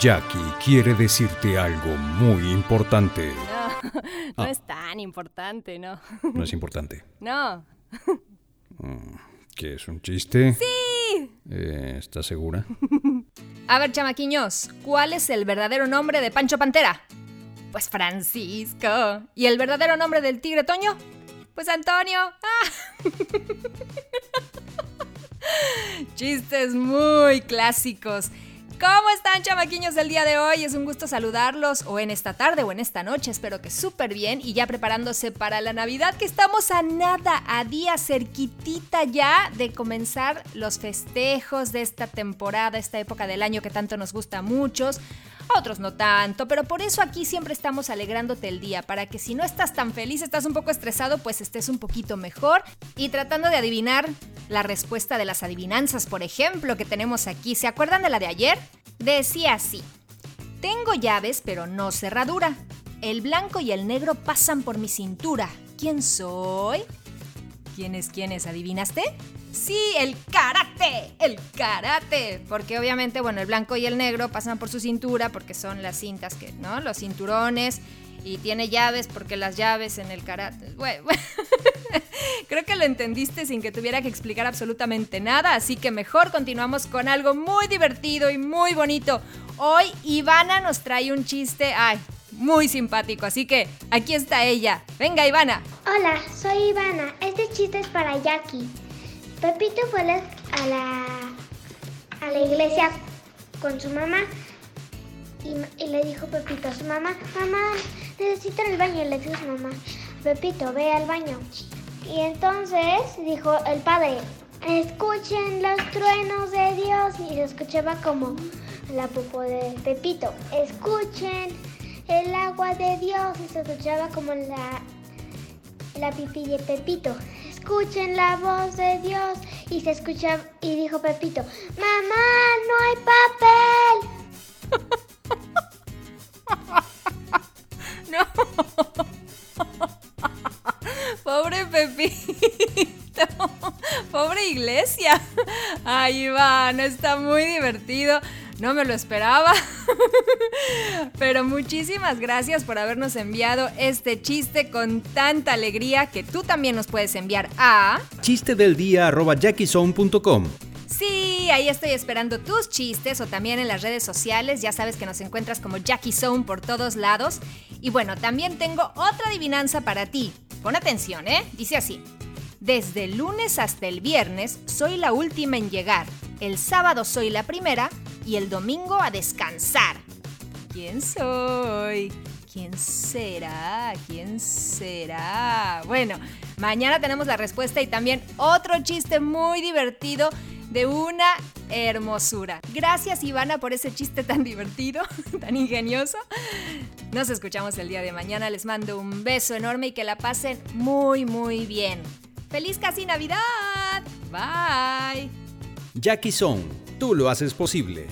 Jackie quiere decirte algo muy importante. No, no Ah. es tan importante, no. ¿No es importante? No. ¿Qué es un chiste? Sí. Eh, ¿Estás segura? A ver, chamaquiños, ¿cuál es el verdadero nombre de Pancho Pantera? Pues Francisco. ¿Y el verdadero nombre del tigre Toño? Pues Antonio. ¡Ah! Chistes muy clásicos. ¿Cómo están, chamaquiños del día de hoy? Es un gusto saludarlos, o en esta tarde o en esta noche, espero que súper bien y ya preparándose para la Navidad, que estamos a nada, a día cerquitita ya de comenzar los festejos de esta temporada, esta época del año que tanto nos gusta a muchos. A otros no tanto, pero por eso aquí siempre estamos alegrándote el día, para que si no estás tan feliz, estás un poco estresado, pues estés un poquito mejor y tratando de adivinar la respuesta de las adivinanzas, por ejemplo, que tenemos aquí. ¿Se acuerdan de la de ayer? Decía así. Tengo llaves, pero no cerradura. El blanco y el negro pasan por mi cintura. ¿Quién soy? ¿Quién es quién es? ¿Adivinaste? Sí, el karate, el karate. Porque obviamente, bueno, el blanco y el negro pasan por su cintura porque son las cintas que, ¿no? Los cinturones. Y tiene llaves porque las llaves en el karate. Creo que lo entendiste sin que tuviera que explicar absolutamente nada. Así que mejor continuamos con algo muy divertido y muy bonito. Hoy Ivana nos trae un chiste, ay, muy simpático. Así que aquí está ella. Venga, Ivana. Hola, soy Ivana. Este chiste es para Jackie. Pepito fue a la, a la, iglesia con su mamá y, le dijo Pepito a su mamá, mamá, necesito al baño. Le dijo su mamá, Pepito, ve al baño. Y entonces dijo el padre, escuchen los truenos de Dios. Y se escuchaba como la popó de Pepito, escuchen el agua de Dios. Y se escuchaba como la la pipí de Pepito. Escuchen la voz de Dios. Y se escucha y dijo Pepito, mamá, no hay papel. Pobre Pepito. Pobre iglesia. Ay, Ivana, está muy divertido. No me lo esperaba. Pero muchísimas gracias por habernos enviado este chiste con tanta alegría que tú también nos puedes enviar a... Chiste del día arroba jackiezone.com. Sí, ahí estoy esperando tus chistes o también en las redes sociales. Ya sabes que nos encuentras como Jackie Zone por todos lados. Y bueno, también tengo otra adivinanza para ti. Pon atención, ¿eh? Dice así. Desde el lunes hasta el viernes soy la última en llegar. El sábado soy la primera y el domingo a descansar. ¿Quién soy? ¿Quién será? ¿Quién será? Bueno, mañana tenemos la respuesta y también otro chiste muy divertido de una hermosura. Gracias Ivana por ese chiste tan divertido, tan ingenioso. Nos escuchamos el día de mañana. Les mando un beso enorme y que la pasen muy, muy bien. ¡Feliz casi Navidad! Bye. Jackie Zone, tú lo haces posible.